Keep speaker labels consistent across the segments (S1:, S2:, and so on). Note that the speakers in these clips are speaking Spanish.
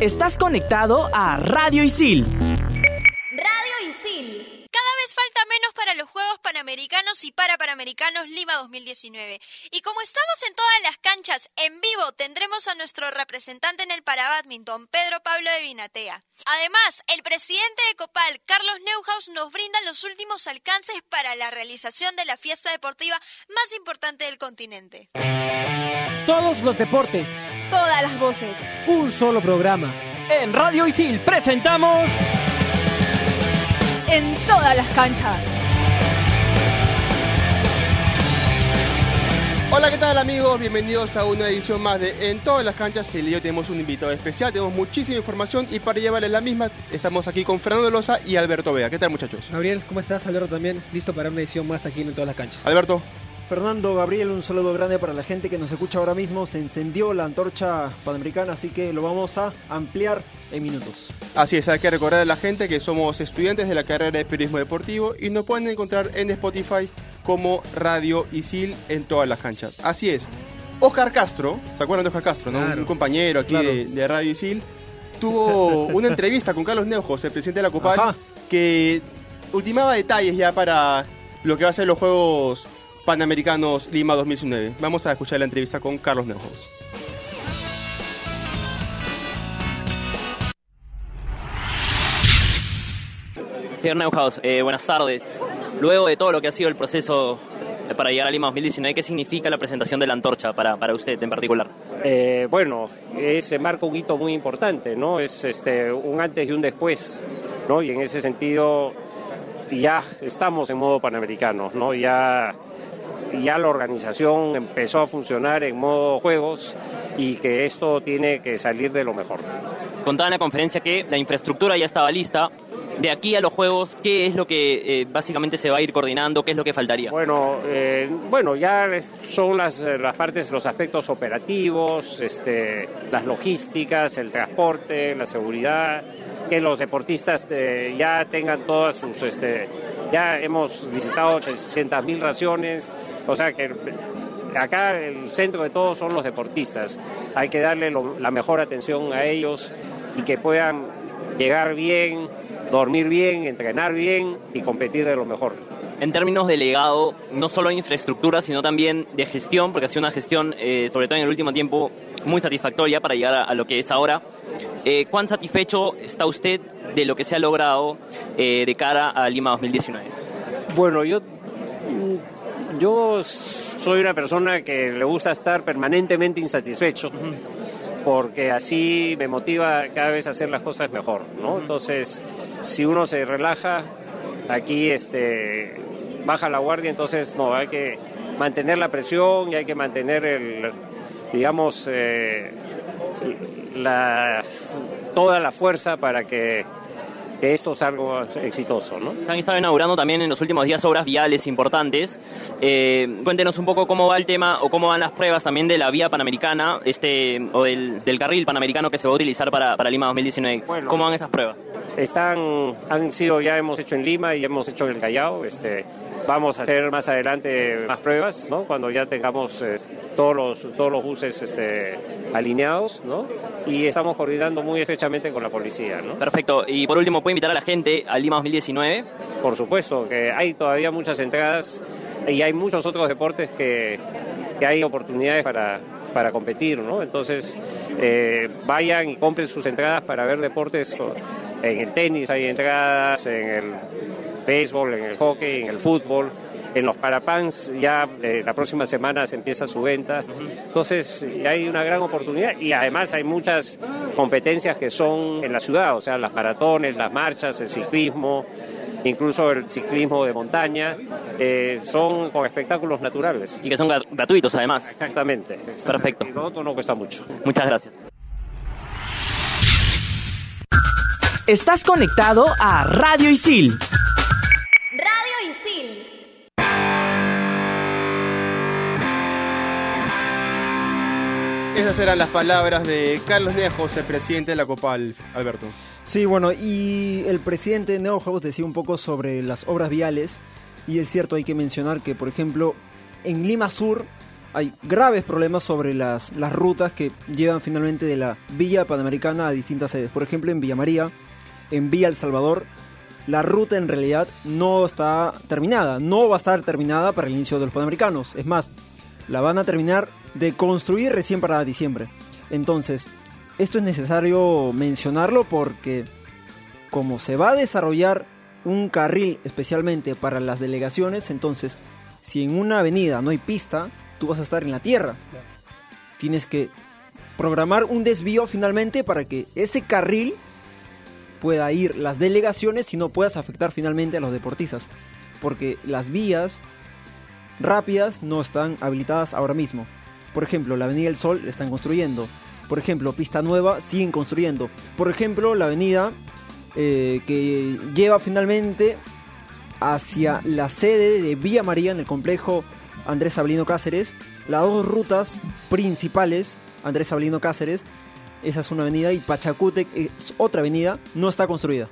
S1: Estás conectado a Radio Isil.
S2: Radio Isil.
S3: Cada vez falta menos para los Juegos Panamericanos y para Panamericanos Lima 2019. Y como estamos en todas las canchas en vivo, tendremos a nuestro representante en el parabadminton, Pedro Pablo de Vinatea. Además, el presidente de Copal, Carlos Neuhaus, nos brinda los últimos alcances para la realización de la fiesta deportiva más importante del continente.
S4: Todos los deportes.
S2: Todas las voces.
S4: Un solo programa. En Radio Isil presentamos...
S2: En todas las canchas.
S5: Hola, ¿qué tal amigos? Bienvenidos a una edición más de En todas las canchas. El día tenemos un invitado especial, tenemos muchísima información y para llevarles la misma estamos aquí con Fernando Loza y Alberto Vega. ¿Qué tal muchachos?
S4: Gabriel, ¿cómo estás? Alberto también, listo para una edición más aquí en todas las canchas.
S5: Alberto.
S6: Fernando, Gabriel, un saludo grande para la gente que nos escucha ahora mismo. Se encendió la antorcha panamericana, así que lo vamos a ampliar en minutos.
S5: Así es, hay que recordar a la gente que somos estudiantes de la carrera de periodismo deportivo y nos pueden encontrar en Spotify como Radio Isil en todas las canchas. Así es. Oscar Castro, ¿se acuerdan de Oscar Castro? Un compañero aquí
S6: Claro.
S5: de, de Radio Isil. Tuvo una entrevista con Carlos Neujos, el presidente de la Copal,
S6: Ajá.
S5: que ultimaba detalles ya para lo que va a ser los Juegos Panamericanos Lima 2019. Vamos a escuchar la entrevista con Carlos Neujos.
S7: Señor Neuhaus, eh, buenas tardes. Luego de todo lo que ha sido el proceso eh, para llegar a Lima 2019, ¿qué significa la presentación de la antorcha para, para usted en particular?
S8: Eh, bueno, se marca un hito muy importante, ¿no? Es este, un antes y un después, ¿no? Y en ese sentido ya estamos en modo panamericano, ¿no? Ya, ya la organización empezó a funcionar en modo juegos y que esto tiene que salir de lo mejor.
S7: Contaba en la conferencia que la infraestructura ya estaba lista. De aquí a los Juegos, ¿qué es lo que eh, básicamente se va a ir coordinando? ¿Qué es lo que faltaría?
S8: Bueno, eh, bueno, ya son las, eh, las partes, los aspectos operativos, este, las logísticas, el transporte, la seguridad, que los deportistas eh, ya tengan todas sus, este, ya hemos visitado 800 mil raciones, o sea que acá el centro de todo son los deportistas. Hay que darle lo- la mejor atención a ellos y que puedan llegar bien, dormir bien, entrenar bien y competir de lo mejor.
S7: En términos de legado, no solo de infraestructura, sino también de gestión, porque ha sido una gestión, eh, sobre todo en el último tiempo, muy satisfactoria para llegar a, a lo que es ahora. Eh, ¿Cuán satisfecho está usted de lo que se ha logrado eh, de cara a Lima 2019?
S8: Bueno, yo, yo soy una persona que le gusta estar permanentemente insatisfecho, porque así me motiva cada vez a hacer las cosas mejor, ¿no? Entonces, si uno se relaja, aquí este, baja la guardia, entonces no, hay que mantener la presión y hay que mantener el, digamos, eh, la, toda la fuerza para que, que esto salga exitoso, ¿no?
S7: Se han estado inaugurando también en los últimos días obras viales importantes. Eh, cuéntenos un poco cómo va el tema o cómo van las pruebas también de la vía panamericana este, o del, del carril panamericano que se va a utilizar para, para Lima 2019.
S8: Bueno.
S7: ¿Cómo van esas pruebas?
S8: Están, han sido, ya hemos hecho en Lima y hemos hecho en el Callao. Este, vamos a hacer más adelante más pruebas, ¿no? Cuando ya tengamos eh, todos los todos los buses este, alineados, ¿no? Y estamos coordinando muy estrechamente con la policía, ¿no?
S7: Perfecto. Y por último, ¿puede invitar a la gente a Lima 2019?
S8: Por supuesto que hay todavía muchas entradas y hay muchos otros deportes que, que hay oportunidades para, para competir, ¿no? Entonces, eh, vayan y compren sus entradas para ver deportes. En el tenis hay entradas, en el béisbol, en el hockey, en el fútbol. En los parapans ya eh, la próxima semana se empieza su venta. Entonces hay una gran oportunidad y además hay muchas competencias que son en la ciudad, o sea, las maratones, las marchas, el ciclismo, incluso el ciclismo de montaña, eh, son con espectáculos naturales.
S7: Y que son gra- gratuitos además.
S8: Exactamente. exactamente.
S7: Perfecto.
S8: Y lo otro no cuesta mucho.
S7: Muchas gracias.
S1: Estás conectado a Radio Isil.
S5: Esas eran las palabras de Carlos Nejos, el presidente de la Copal, Alberto.
S6: Sí, bueno, y el presidente Neuhaus decía un poco sobre las obras viales, y es cierto, hay que mencionar que, por ejemplo, en Lima Sur hay graves problemas sobre las, las rutas que llevan finalmente de la Villa Panamericana a distintas sedes. Por ejemplo, en Villa María, en Villa El Salvador, la ruta en realidad no está terminada. No va a estar terminada para el inicio de los Panamericanos. Es más, la van a terminar de construir recién para diciembre. Entonces, esto es necesario mencionarlo porque como se va a desarrollar un carril especialmente para las delegaciones, entonces, si en una avenida no hay pista, tú vas a estar en la tierra. Tienes que programar un desvío finalmente para que ese carril pueda ir las delegaciones y no puedas afectar finalmente a los deportistas. Porque las vías rápidas no están habilitadas ahora mismo. Por ejemplo, la Avenida del Sol la están construyendo. Por ejemplo, Pista Nueva siguen construyendo. Por ejemplo, la avenida eh, que lleva finalmente hacia la sede de Villa María en el complejo Andrés Sabelino Cáceres. Las dos rutas principales, Andrés Sabelino Cáceres, esa es una avenida y Pachacútec es otra avenida, no está construida.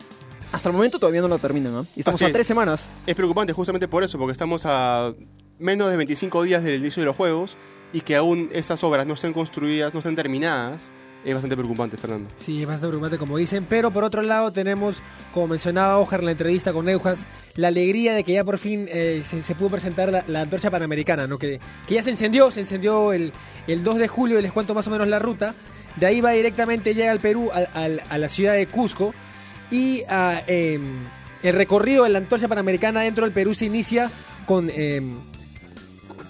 S6: Hasta el momento todavía no la terminan, ¿no? Y estamos
S5: Así
S6: a
S5: es.
S6: tres semanas.
S5: Es preocupante justamente por eso, porque estamos a menos de 25 días del inicio de los juegos y que aún esas obras no estén construidas, no estén terminadas. Es bastante preocupante, Fernando.
S9: Sí, es bastante preocupante como dicen, pero por otro lado tenemos, como mencionaba Ojar en la entrevista con Neujas, la alegría de que ya por fin eh, se, pudo presentar la, antorcha panamericana, ¿no? que, que ya se encendió, se encendió el, el 2 de julio y les cuento más o menos la ruta. De ahí va directamente, llega al Perú, al- al- a, la ciudad de Cusco y ah, em, el recorrido de la antorcha panamericana dentro del Perú se inicia con... em,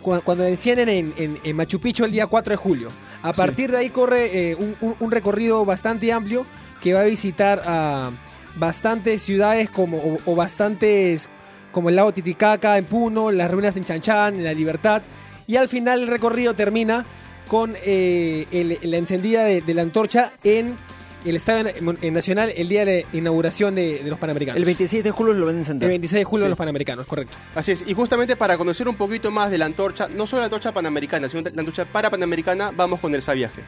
S9: cuando encienden en, en- en Machu Picchu el día 4 de julio. A partir de ahí corre eh, un, un- un recorrido bastante amplio que va a visitar a bastantes ciudades como, o, o bastantes como el lago Titicaca en Puno, las ruinas en Chanchán, en La Libertad. Y al final el recorrido termina con eh, el- la encendida de, de la antorcha en el Estadio en Nacional el día de inauguración de, de los Panamericanos.
S6: El 26 de julio lo van a encender.
S9: El 26 de julio
S6: Sí.
S9: de los Panamericanos, correcto.
S5: Así es, y justamente para conocer un poquito más de la antorcha, no solo la antorcha panamericana, sino la antorcha para panamericana, vamos con el Saviaje.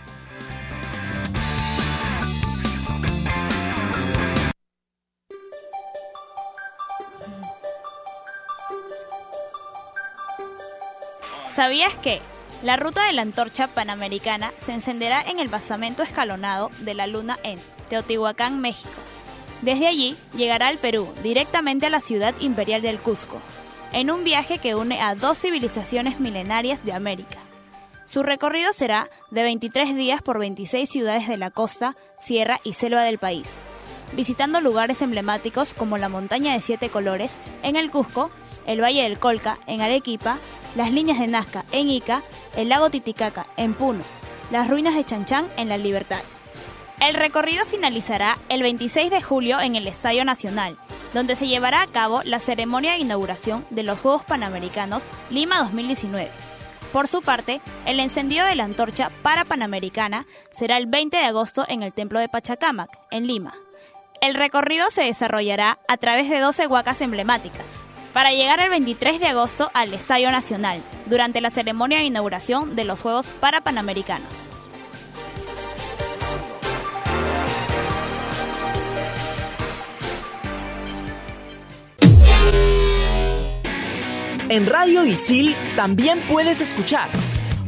S10: ¿Sabías que la ruta de la antorcha panamericana se encenderá en el basamento escalonado de la Luna en Teotihuacán, México? Desde allí llegará al Perú, directamente a la ciudad imperial del Cusco, en un viaje que une a dos civilizaciones milenarias de América. Su recorrido será de 23 días por 26 ciudades de la costa, sierra y selva del país, visitando lugares emblemáticos como la Montaña de Siete Colores en el Cusco, el Valle del Colca en Arequipa, las líneas de Nazca en Ica, el lago Titicaca en Puno, las ruinas de Chanchán en La Libertad. El recorrido finalizará el 26 de julio en el Estadio Nacional, donde se llevará a cabo la ceremonia de inauguración de los Juegos Panamericanos Lima 2019. Por su parte, el encendido de la antorcha para Panamericana será el 20 de agosto en el Templo de Pachacamac, en Lima. El recorrido se desarrollará a través de 12 huacas emblemáticas, para llegar el 23 de agosto al Estadio Nacional, durante la ceremonia de inauguración de los Juegos para Panamericanos.
S1: En Radio Isil también puedes escuchar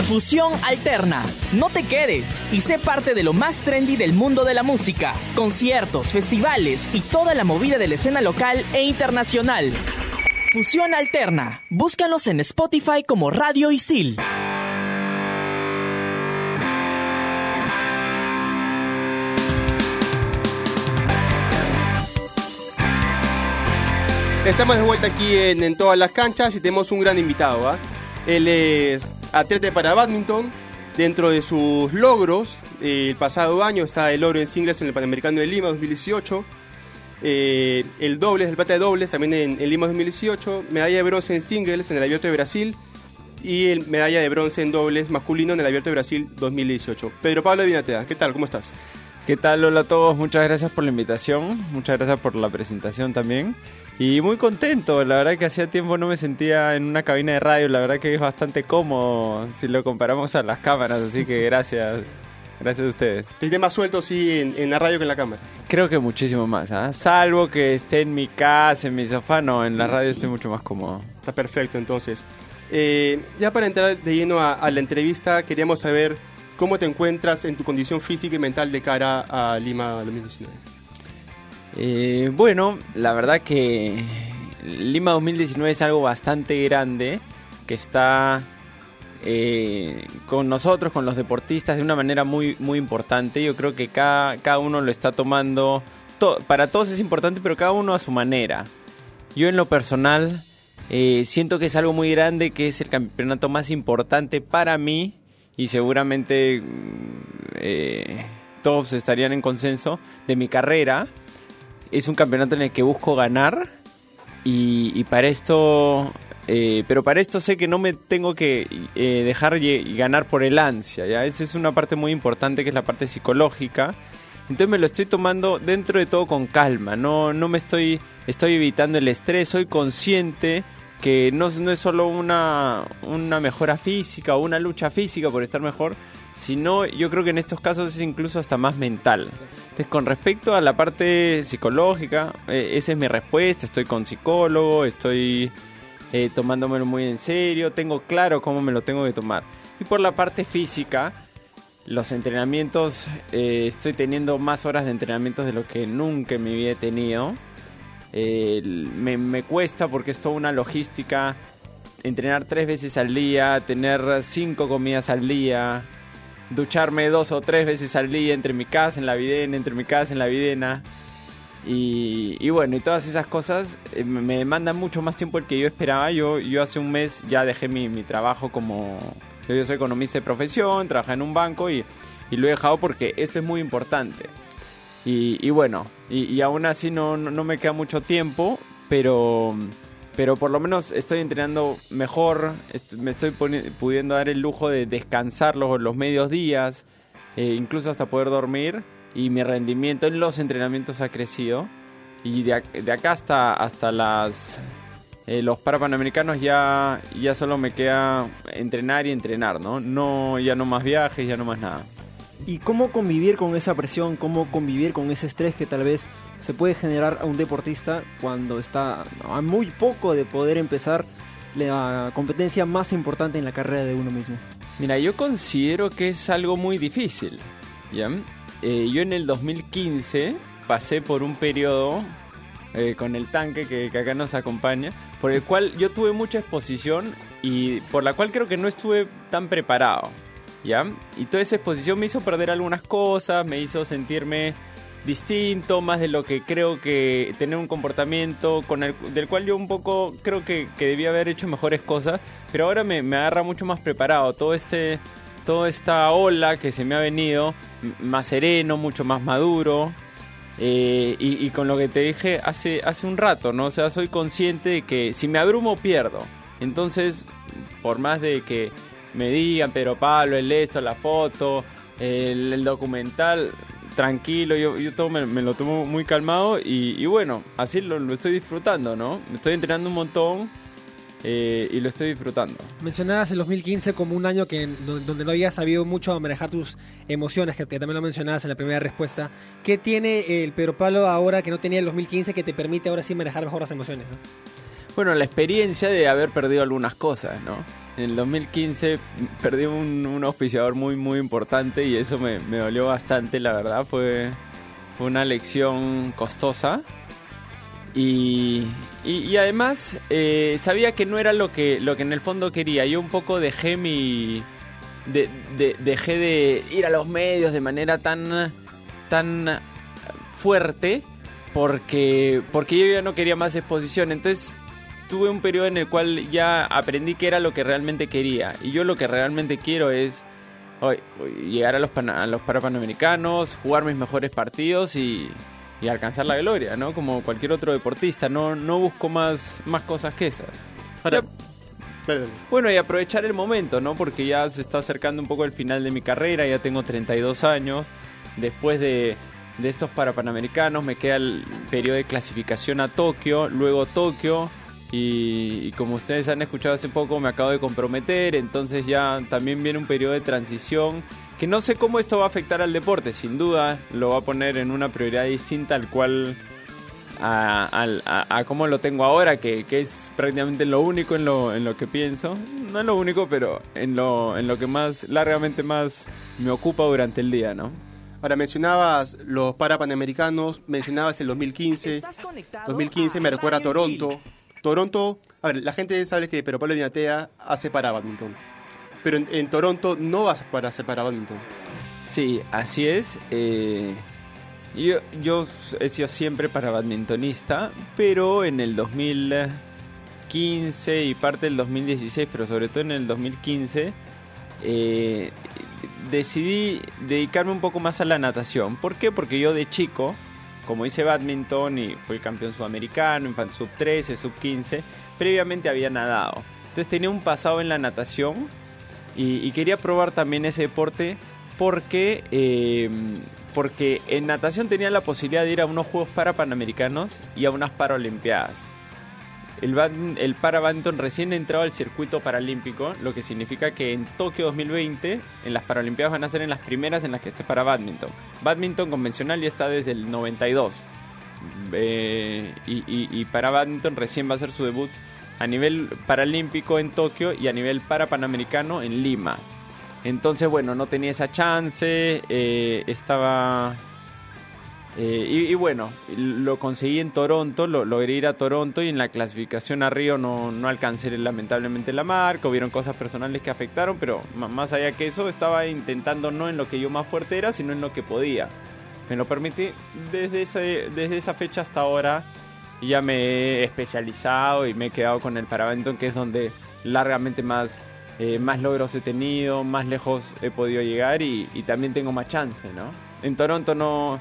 S1: Fusión Alterna. No te quedes y sé parte de lo más trendy del mundo de la música. Conciertos, festivales y toda la movida de la escena local e internacional. Fusión Alterna. Búscanos en Spotify como Radio Isil.
S5: Estamos de vuelta aquí en, todas las canchas y tenemos un gran invitado. ¿ah? Él es atleta para badminton. Dentro de sus logros, el pasado año está el oro en singles en el Panamericano de Lima 2018. Eh, el dobles, el plata de dobles también en, en Lima 2018. Medalla de bronce en singles en el Abierto de Brasil. Y el medalla de bronce en dobles masculino en el Abierto de Brasil 2018. Pedro Pablo Vinatea, ¿qué tal? ¿Cómo estás?
S11: ¿Qué tal? Hola a todos, muchas gracias por la invitación, muchas gracias por la presentación también. Y muy contento, la verdad que hacía tiempo no me sentía en una cabina de radio, la verdad que es bastante cómodo si lo comparamos a las cámaras, así que gracias, gracias a ustedes.
S5: Te sientes más suelto sí en, en la radio que en la cámara.
S11: Creo que muchísimo más, ¿ah? salvo que esté en mi casa, en mi sofá, no, en la radio estoy mucho más cómodo.
S5: Está perfecto entonces. Eh, ya para entrar de lleno a, a la entrevista, queríamos saber cómo te encuentras en tu condición física y mental de cara a Lima 2019.
S11: Eh, bueno, la verdad que Lima 2019 es algo bastante grande que está eh, con nosotros, con los deportistas, de una manera muy, muy importante. Yo creo que cada, cada uno lo está tomando. to- para todos es importante, pero cada uno a su manera. Yo en lo personal eh, siento que es algo muy grande, que es el campeonato más importante para mí y seguramente mm, eh, todos estarían en consenso de mi carrera. Es un campeonato en el que busco ganar y para esto, eh, pero para esto sé que no me tengo que eh, dejar lle- ganar por el ansia, ¿ya? Esa es una parte muy importante que es la parte psicológica. Entonces me lo estoy tomando dentro de todo con calma, no, no me estoy, estoy evitando el estrés, soy consciente que no, no es solo una, una mejora física o una lucha física por estar mejor, sino yo creo que en estos casos es incluso hasta más mental. Entonces, con respecto a la parte psicológica, eh, esa es mi respuesta. Estoy con psicólogo, estoy eh, tomándomelo muy en serio, tengo claro cómo me lo tengo que tomar. Y por la parte física, los entrenamientos, eh, estoy teniendo más horas de entrenamientos de lo que nunca en mi vida he tenido. Eh, me, me cuesta porque es toda una logística. Entrenar tres veces al día, tener cinco comidas al día, ducharme dos o tres veces al día entre mi casa en la videna, entre mi casa en la videna. Y, bueno, y todas esas cosas eh, me demandan mucho más tiempo del que yo esperaba. Yo, yo hace un mes ya dejé mi, mi trabajo como... Yo soy economista de profesión, trabajé en un banco y, y lo he dejado porque esto es muy importante. Y, bueno, y, aún así no, no, me queda mucho tiempo, pero, pero por lo menos estoy entrenando mejor, me estoy pudiendo dar el lujo de descansar los, los medios días, eh, incluso hasta poder dormir, y mi rendimiento en los entrenamientos ha crecido. Y de, de acá hasta, hasta las, eh, los Parapanamericanos ya, ya solo me queda entrenar y entrenar, ¿no? no Ya no más viajes, ya no más nada.
S6: ¿Y cómo convivir con esa presión, cómo convivir con ese estrés que tal vez se puede generar a un deportista cuando está a muy poco de poder empezar la competencia más importante en la carrera de uno mismo?
S11: Mira, yo considero que es algo muy difícil. ¿ya? Eh, yo en el 2015 pasé por un periodo eh, con el tanque que, que acá nos acompaña, por el cual yo tuve mucha exposición y por la cual creo que no estuve tan preparado. ¿ya? Y toda esa exposición me hizo perder algunas cosas, me hizo sentirme distinto, más de lo que creo que tener un comportamiento con el, del cual yo un poco creo que, que debía haber hecho mejores cosas, pero ahora me, me agarra mucho más preparado. Todo este, toda esta ola que se me ha venido, más sereno, mucho más maduro. eh, y, con lo que te dije hace, hace un rato, ¿no? O sea, soy consciente de que si me abrumo pierdo. Entonces, por más de que me digan, pero Pablo, el esto, la foto, el, documental, tranquilo, yo, yo todo me, lo tomo muy calmado y, y bueno, así lo, lo estoy disfrutando, ¿no? Me estoy entrenando un montón eh, y lo estoy disfrutando.
S9: Mencionabas el 2015 como un año que do- donde no habías sabido mucho manejar tus emociones, que, que también lo mencionabas en la primera respuesta. ¿Qué tiene el Pedro Pablo ahora que no tenía el 2015 que te permite ahora sí manejar mejor las emociones? ¿no?
S11: Bueno, la experiencia de haber perdido algunas cosas, ¿no? En el 2015 perdí un, un auspiciador muy, muy importante y eso me, me dolió bastante, la verdad. Fue, fue una lección costosa. Y, y, además eh, sabía que no era lo que, lo que en el fondo quería. Yo un poco dejé mi... de- de- dejé de ir a los medios de manera tan, tan fuerte porque, porque yo ya no quería más exposición. Entonces tuve un periodo en el cual ya aprendí que era lo que realmente quería. Y yo lo que realmente quiero es hoy, llegar a los, pana- a los Parapanamericanos, jugar mis mejores partidos y, y alcanzar la gloria, ¿no? Como cualquier otro deportista. No, no busco más, más cosas que esas. Ya- bueno, y aprovechar el momento, ¿no? Porque ya se está acercando un poco el final de mi carrera, ya tengo 32 años. Después de, de estos Parapanamericanos me queda el periodo de clasificación a Tokio, luego Tokio. Y, y como ustedes han escuchado hace poco, me acabo de comprometer, entonces ya también viene un periodo de transición que no sé cómo esto va a afectar al deporte, sin duda lo va a poner en una prioridad distinta al cual a, al- a- a cómo lo tengo ahora, que, que es prácticamente lo único en lo, en lo que pienso. No es lo único, pero en lo, en lo que más, largamente más me ocupa durante el día, ¿no?
S5: Ahora mencionabas los Parapanamericanos, mencionabas el 2015. 2015 me recuerda a Toronto. Toronto, a ver, la gente sabe que Pero Pablo Vinatea hace para badminton. Pero en, en Toronto no vas para para badminton.
S11: Sí, así es. eh, yo, yo he sido siempre para badmintonista, pero en el 2015 y parte del 2016, pero sobre todo en el 2015, eh, decidí dedicarme un poco más a la natación. ¿Por qué? Porque yo de chico, como hice badminton y fui campeón sudamericano, en sub 13, sub 15, previamente había nadado. Entonces tenía un pasado en la natación y, quería probar también ese deporte porque, eh, porque en natación tenía la posibilidad de ir a unos Juegos Parapanamericanos y a unas Paralimpiadas. El, el para badminton recién entraba al circuito paralímpico, lo que significa que en Tokio 2020, en las Paralimpiadas van a ser en las primeras en las que esté para badminton. Badminton convencional ya está desde el 92. Eh, y, y- y para badminton recién va a ser su debut a nivel paralímpico en Tokio y a nivel para panamericano en Lima. Entonces, bueno, no tenía esa chance, eh, estaba... eh, y, bueno, lo conseguí en Toronto, lo, logré ir a Toronto y en la clasificación a Río no, no alcancé lamentablemente la marca, hubieron cosas personales que afectaron, pero más allá que eso estaba intentando no en lo que yo más fuerte era, sino en lo que podía. Me lo permití desde, ese, desde esa fecha hasta ahora ya me he especializado y me he quedado con el Paraventon, que es donde largamente más, eh, más logros he tenido, más lejos he podido llegar y, también tengo más chance, ¿no? En Toronto no,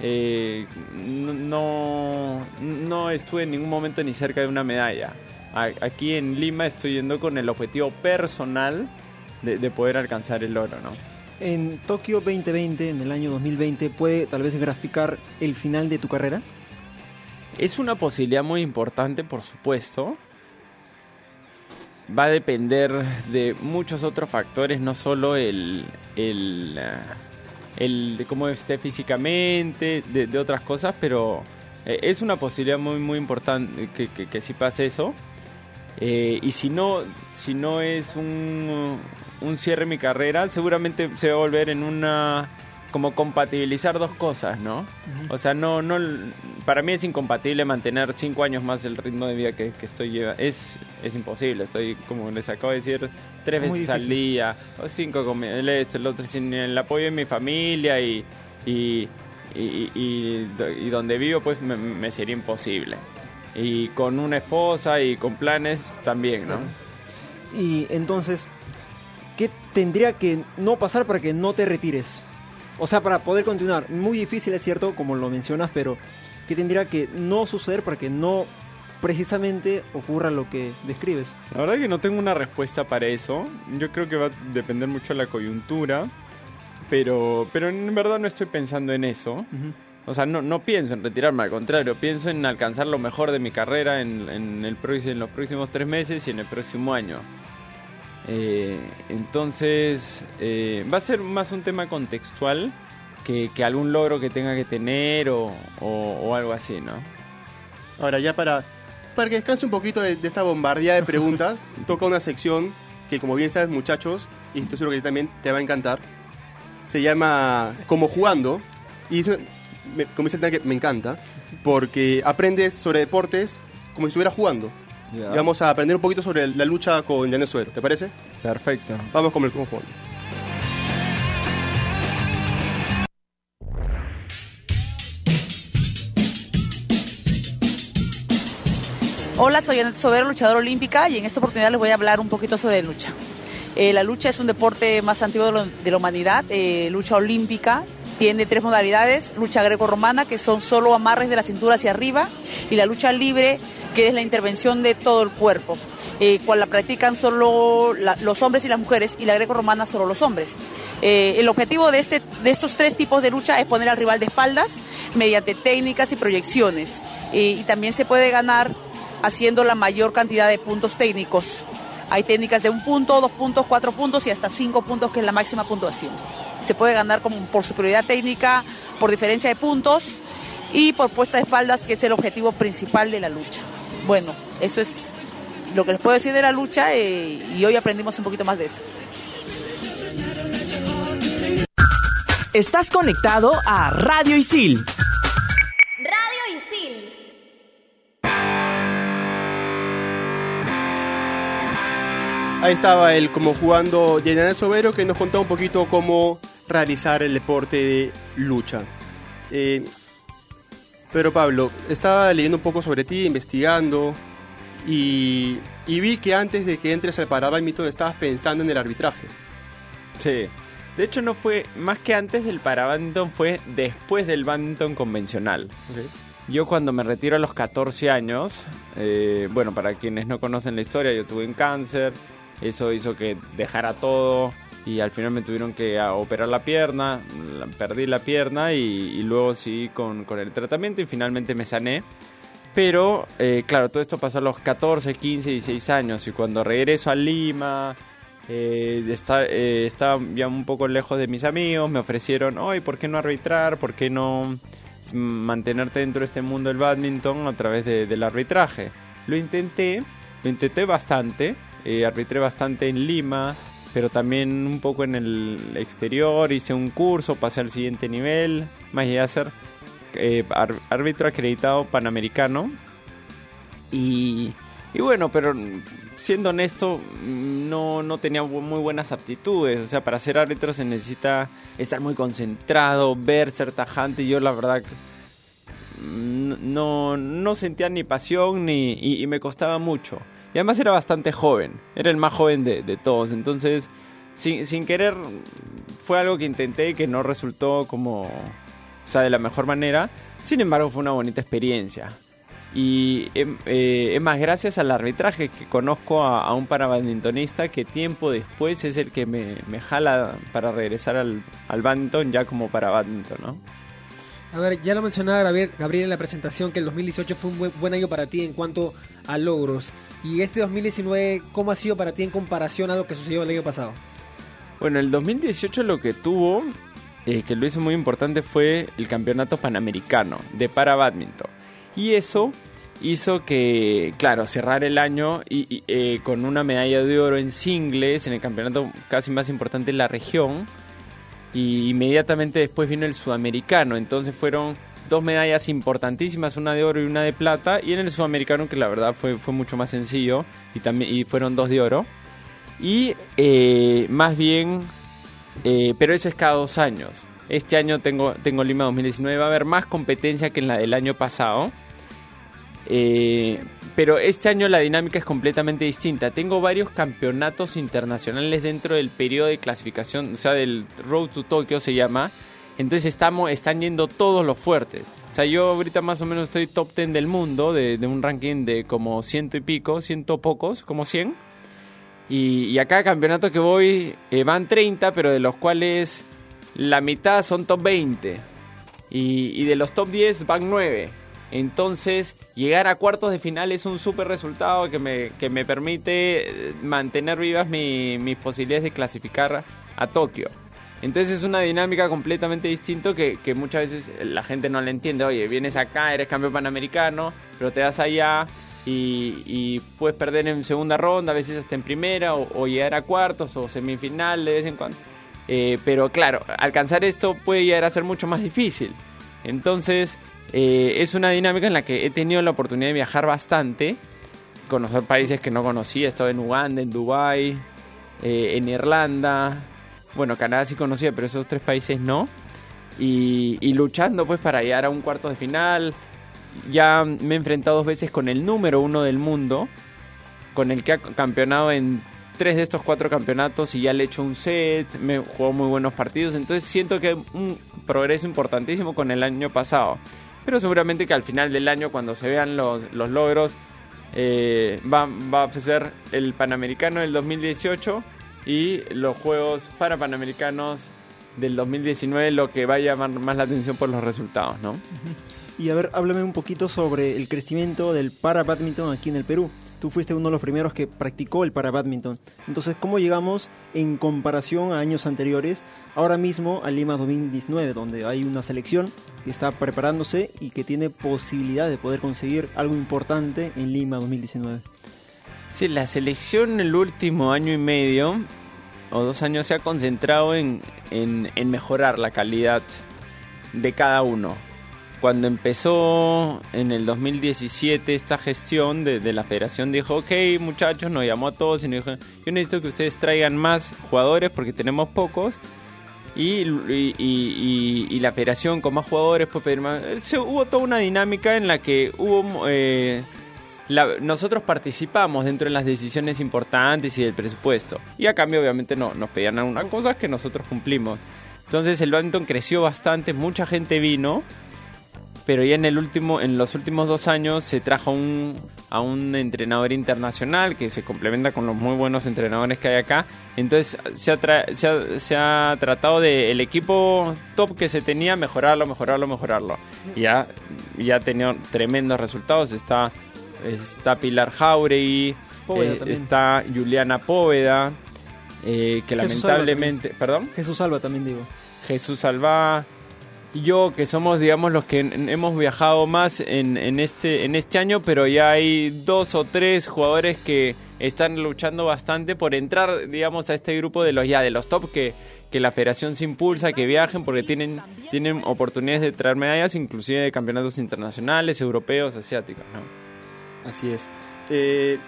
S11: eh, no, no, estuve en ningún momento ni cerca de una medalla. Aquí en Lima estoy yendo con el objetivo personal de, de poder alcanzar el oro, ¿no?
S6: En Tokio 2020, en el año 2020, ¿puede tal vez graficar el final de tu carrera?
S11: Es una posibilidad muy importante, por supuesto. Va a depender de muchos otros factores, no solo el, el, ah, el de cómo esté físicamente, de, otras cosas, pero eh, es una posibilidad muy, muy importante que, que, que sí pase eso. Eh, y si no, si no es un, un cierre de mi carrera, seguramente se va a volver en una como compatibilizar dos cosas, ¿no? O sea, no, no, para mí es incompatible mantener cinco años más el ritmo de vida que, que estoy llevando. Es, es imposible. Estoy, como les acabo de decir, tres
S6: Muy
S11: veces al día, o cinco con esto, el otro, sin el apoyo de mi familia y, y, y, y- y donde vivo, pues me, me sería imposible. Y con una esposa y con planes también, ¿no?
S6: Y entonces, ¿qué tendría que no pasar para que no te retires? O sea, para poder continuar. Muy difícil, es cierto, como lo mencionas, pero ¿qué tendría que no suceder para que no precisamente ocurra lo que describes?
S11: La verdad que no tengo una respuesta para eso. Yo creo que va a depender mucho de la coyuntura. Pero, pero en verdad no estoy pensando en eso. O sea, no, no pienso en retirarme, al contrario, pienso en alcanzar lo mejor de mi carrera en, en el, en los próximos tres meses y en el próximo año. Eh, entonces, eh, va a ser más un tema contextual que, que algún logro que tenga que tener o, o- o algo así, ¿no?
S5: Ahora, ya para, para que descanse un poquito de, de esta bombardeada de preguntas, toca una sección que, como bien sabes, muchachos, y estoy seguro que también te va a encantar, se llama Como Jugando. Y eso, me, como dice el tanque, me encanta, porque aprendes sobre deportes como si estuvieras jugando.
S11: Ya.
S5: Y vamos a aprender un poquito sobre la lucha con Yanes Suero, ¿te parece?
S11: Perfecto.
S5: Vamos con el Como Jugando.
S12: Hola, soy Anet Sobero, luchadora olímpica, y en esta oportunidad les voy a hablar un poquito sobre lucha. Eh, la lucha es un deporte más antiguo de, lo- de la humanidad, eh, lucha olímpica. Tiene tres modalidades, lucha greco-romana, que son solo amarres de la cintura hacia arriba, y la lucha libre, que es la intervención de todo el cuerpo, eh, cual la practican solo los hombres y las mujeres, y la greco-romana solo los hombres. Eh, el objetivo de, este, de estos tres tipos de lucha es poner al rival de espaldas mediante técnicas y proyecciones. Y también se puede ganar haciendo la mayor cantidad de puntos técnicos. Hay técnicas de un punto, dos puntos, cuatro puntos y hasta cinco puntos, que es la máxima puntuación. Se puede ganar por superioridad técnica, por diferencia de puntos y por puesta de espaldas, que es el objetivo principal de la lucha. Bueno, eso es lo que les puedo decir de la lucha eh, y hoy aprendimos un poquito más de eso.
S1: Estás conectado a Radio Isil.
S2: Radio Isil.
S5: Ahí estaba él como jugando Daniel Sobero que nos contó un poquito cómo realizar el deporte de lucha. Eh, pero Pablo, estaba leyendo un poco sobre ti, investigando y, y vi que antes de que entres al Parabadminton estabas pensando en el arbitraje.
S11: Sí. De hecho, no fue más que antes del parabadminton, fue después del badminton convencional. Yo cuando me retiro a los 14 años, eh, bueno, para quienes no conocen la historia, yo tuve un cáncer, eso hizo que dejara todo y al final me tuvieron que ah, operar la pierna, perdí la pierna y, luego sí con, con el tratamiento y finalmente me sané. Pero, eh, claro, todo esto pasó a los 14, 15, 16 años y cuando regreso a Lima, eh, está- eh, estaba ya un poco lejos de mis amigos, me ofrecieron, oye, ¿por qué no arbitrar? ¿Por qué no mantenerte dentro de este mundo del badminton a través de- del arbitraje? Lo intenté, lo intenté bastante, arbitré bastante en Lima, pero también un poco en el exterior, hice un curso, pasé al siguiente nivel, de ser eh, árbitro acreditado panamericano. Y, y bueno, pero siendo honesto, no, no tenía muy buenas aptitudes. O sea, para ser árbitro se necesita estar muy concentrado, ver, ser tajante. Yo la verdad no, no sentía ni pasión ni, y me costaba mucho. Y además era bastante joven, era el más joven de, de todos. Entonces, sin, sin querer, fue algo que intenté que no resultó como, o sea, de la mejor manera. Sin embargo, fue una bonita experiencia. Y em, eh, es más, gracias al arbitraje que conozco a, a un parabadmintonista que tiempo después es el que me, me jala para regresar al, al badminton ya como para badminton, ¿no?
S9: A ver, ya lo mencionaba Gabriel, en la presentación que el 2018 fue un buen, año para ti en cuanto logros. Y este 2019, ¿cómo ha sido para ti en comparación a lo que sucedió el año pasado?
S11: Bueno, el 2018 lo que tuvo, eh, que lo hizo muy importante, fue el campeonato panamericano de para badminton. Y eso hizo que, claro, cerrar el año y, eh, con una medalla de oro en singles, en el campeonato casi más importante de la región. Y inmediatamente después vino el sudamericano. Entonces fueron dos medallas importantísimas, una de oro y una de plata. Y en el sudamericano, que la verdad fue, fue mucho más sencillo, y, también, y fueron dos de oro. Y eh, más bien, eh, pero eso es cada dos años. Este año tengo, tengo Lima 2019, va a haber más competencia que en la del año pasado. Eh, pero este año la dinámica es completamente distinta. Tengo varios campeonatos internacionales dentro del periodo de clasificación, o sea, del Road to Tokyo se llama. Entonces estamos, están yendo todos los fuertes. O sea, yo ahorita más o menos estoy top 10 del mundo, de, un ranking de como ciento y pico, ciento pocos, como 100. Y, a cada campeonato que voy eh, van 30, pero de los cuales la mitad son top 20. Y, de los top 10 van 9. Entonces, llegar a cuartos de final es un súper resultado que me, que me permite eh, mantener vivas mi- mis posibilidades de clasificar a Tokio. Entonces es una dinámica completamente distinta que, que muchas veces la gente no la entiende. Oye, vienes acá, eres campeón panamericano, pero te vas allá y, puedes perder en segunda ronda, a veces hasta en primera, o, llegar a cuartos o semifinal de vez en cuando. Eh, pero claro, alcanzar esto puede llegar a ser mucho más difícil. Entonces, eh, es una dinámica en la que he tenido la oportunidad de viajar bastante, conocer países que no conocía, he en Uganda, en Dubai, eh, en Irlanda, bueno, Canadá sí conocía, pero esos tres países no, y, luchando pues para llegar a un cuarto de final. Ya me he enfrentado dos veces con el número uno del mundo, con el que ha campeonado en tres de estos cuatro campeonatos y ya le he hecho un set, me jugó muy buenos partidos, entonces siento que un progreso importantísimo con el año pasado. Pero seguramente que al final del año, cuando se vean los, los logros, eh, va, va a ser el Panamericano del 2018 y los Juegos para Panamericanos del 2019 lo que va a llamar más la atención por los resultados, ¿no?
S6: Y a ver, háblame un poquito sobre el crecimiento del para badminton aquí en el Perú. tú fuiste uno de los primeros que practicó el para badminton. Entonces, ¿cómo llegamos en comparación a años anteriores, ahora mismo a Lima 2019, donde hay una selección que está preparándose y que tiene posibilidad de poder conseguir algo importante en Lima 2019?
S11: Sí, la selección el último año y medio o dos años se ha concentrado en, en, en mejorar la calidad de cada uno. Cuando empezó en el 2017 esta gestión de, la federación dijo, ok muchachos, nos llamó a todos y nos dijo, yo necesito que ustedes traigan más jugadores porque tenemos pocos. Y, y, la federación con más jugadores puede pedir más. Se- hubo toda una dinámica en la que hubo... eh, nosotros participamos dentro de las decisiones importantes y del presupuesto. Y a cambio, obviamente, no, nos pedían algunas cosas que nosotros cumplimos. Entonces el badminton creció bastante, mucha gente vino, pero ya en el último, en los últimos dos años se trajo un, a un entrenador internacional que se complementa con los muy buenos entrenadores que hay acá. Entonces se ha, se ha, se ha tratado de el equipo top que se tenía mejorarlo, mejorarlo, mejorarlo. Y ya, ya ha tenido tremendos resultados. Está, está Pilar Jauregui, eh, está Juliana Póveda, eh, que
S6: Jesús Alba
S11: lamentablemente... ¿Perdón?
S6: Jesús Alba también digo.
S11: Jesús Alba y yo que somos digamos los que hemos viajado más en, en este en este año pero ya hay dos o tres jugadores que están luchando bastante por entrar digamos a este grupo de los ya de los top que, que la federación se impulsa que viajen porque tienen tienen oportunidades de traer medallas inclusive de campeonatos internacionales europeos asiáticos ¿no?
S5: Así es. Eh,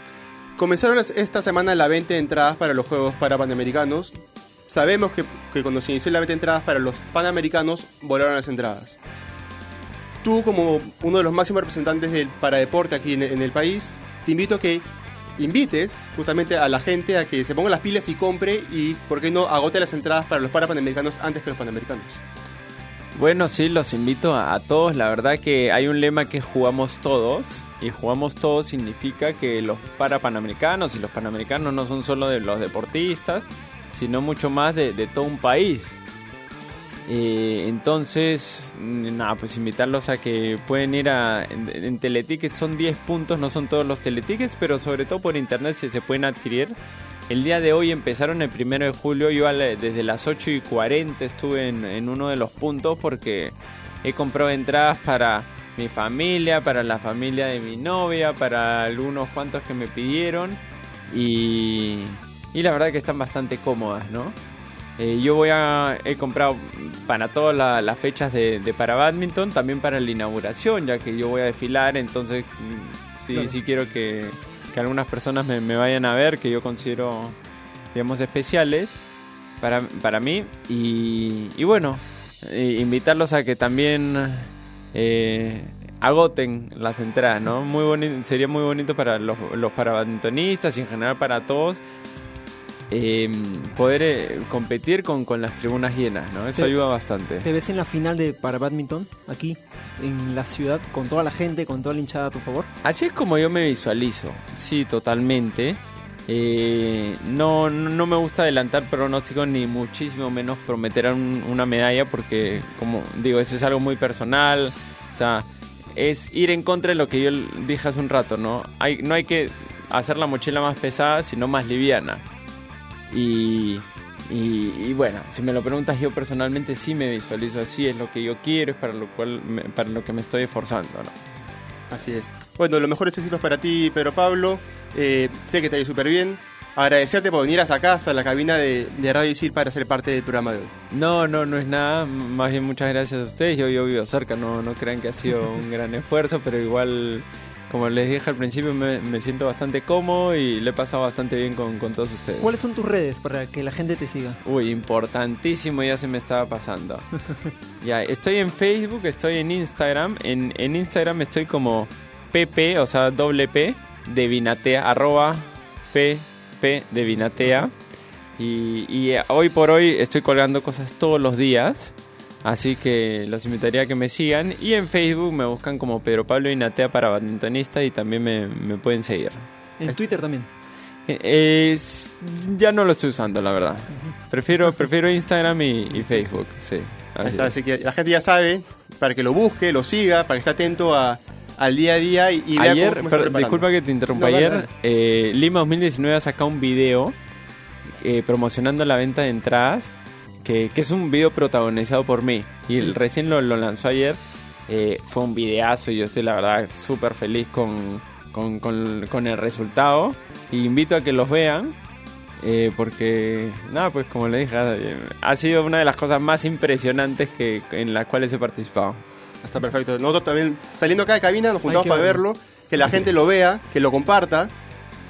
S5: comenzaron esta semana la venta de entradas para los Juegos para Panamericanos. Sabemos que, cuando se inició la venta de entradas para los Panamericanos, volaron las entradas. Tú, como uno de los máximos representantes del paradeporte aquí en, el país, te invito a que invites justamente a la gente a que se ponga las pilas y compre y, ¿por qué no, agote las entradas para los para Panamericanos antes que los Panamericanos?
S11: Bueno, sí, los invito a, todos. La verdad que hay un lema que jugamos todos. Y jugamos todos significa que los para panamericanos y los panamericanos no son solo de los deportistas, sino mucho más de, de todo un país. Eh, entonces, nada, pues invitarlos a que pueden ir a en Teletickets, son 10 puntos, no son todos los Teletickets, pero sobre todo por internet se, se pueden adquirir. El día de hoy empezaron el primero de julio, yo desde las 8 y 40 estuve en, en uno de los puntos porque he comprado entradas para mi familia, para la familia de mi novia, para algunos cuantos que me pidieron y, y la verdad que están bastante cómodas, ¿no? Eh, yo voy a. He comprado para todas la- las fechas de, de para badminton, también para la inauguración, ya que yo voy a desfilar, entonces mm, sí,
S6: Claro.
S11: sí quiero que, que algunas personas me, vayan a ver, que yo considero, digamos, especiales para, para mí. Y, y bueno, eh, invitarlos a que también eh, agoten las entradas, ¿no? Muy sería muy bonito para los, los y en general para todos eh, poder eh, competir con, con las tribunas llenas, ¿no? Eso
S6: Te-
S11: ayuda bastante.
S6: ¿Te ves en la final de para badminton aquí en la ciudad con toda la gente, con toda la hinchada a tu favor?
S11: Así es como yo me visualizo, sí, totalmente. Eh, no, no me gusta adelantar pronósticos ni muchísimo menos prometer un- una medalla porque, como digo, eso es algo muy personal. O sea, es ir en contra de lo que yo dije hace un rato, ¿no? Hay, no hay que hacer la mochila más pesada, sino más liviana. Y, y, y bueno, si me lo preguntas yo personalmente sí me visualizo así, es lo que yo quiero, es para lo, cual me- para lo que me estoy esforzando, ¿no?
S5: Así es. Bueno, los mejores éxitos para ti, Pedro Pablo. Eh, sé que te ha ido súper bien. Agradecerte por venir hasta acá, hasta la cabina de, de Radio Isil para ser parte del programa de hoy.
S11: No, no, no es nada. Más bien muchas gracias a ustedes. Yo, yo vivo cerca, no, no crean que ha sido un gran esfuerzo, pero igual, como les dije al principio, me, me siento bastante cómodo y le he pasado bastante bien con, con todos ustedes.
S6: ¿Cuáles son tus redes para que la gente te siga?
S11: Uy, importantísimo, ya se me estaba pasando. ya, estoy en Facebook, estoy en Instagram. En, en Instagram estoy como PP, o sea, doble P, de Vinatea, arroba PP de Vinatea. Y, y, hoy por hoy estoy colgando cosas todos los días. Así que los invitaría a que me sigan. Y en Facebook me buscan como Pedro Pablo Vinatea para badmintonista y también me, me pueden seguir.
S6: En Twitter también.
S11: Eh, es- ya no lo estoy usando, la verdad. Prefiero, prefiero Instagram y, y Facebook, sí. Así
S5: está,
S11: es.
S5: Así que la gente ya sabe, para que lo busque, lo siga, para que esté atento a, al día a día y, y vea
S11: Ayer,
S5: cómo se está
S11: per-
S5: preparando.
S11: disculpa que te interrumpa,
S5: No,
S11: ayer eh, Lima 2019 ha sacado un video eh, promocionando la venta de entradas, que, que es un video protagonizado por mí. Y el- recién lo, lo lanzó ayer, eh, fue un videazo y yo estoy la verdad súper feliz con, con, con- con el resultado. Y invito a que los vean. eh, porque, nada, pues como le dije, ha sido una de las cosas más impresionantes que, en las cuales he participado.
S5: Está perfecto. Nosotros también, saliendo acá de cabina, nos juntamos para
S11: bueno.
S5: verlo, que la gente lo vea, que lo comparta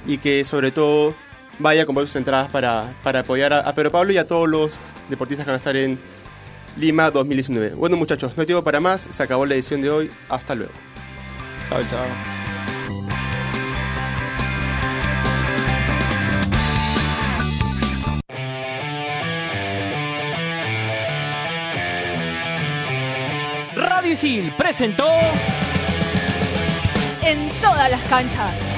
S5: y que sobre todo vaya a comprar sus entradas para, para apoyar a, a Pedro Pablo y a todos los deportistas que van a estar en Lima 2019. Bueno muchachos, no hay tiempo para más, se acabó la edición de hoy, hasta luego.
S11: Chao, chao.
S4: Radio Isil presentó
S2: En todas las canchas.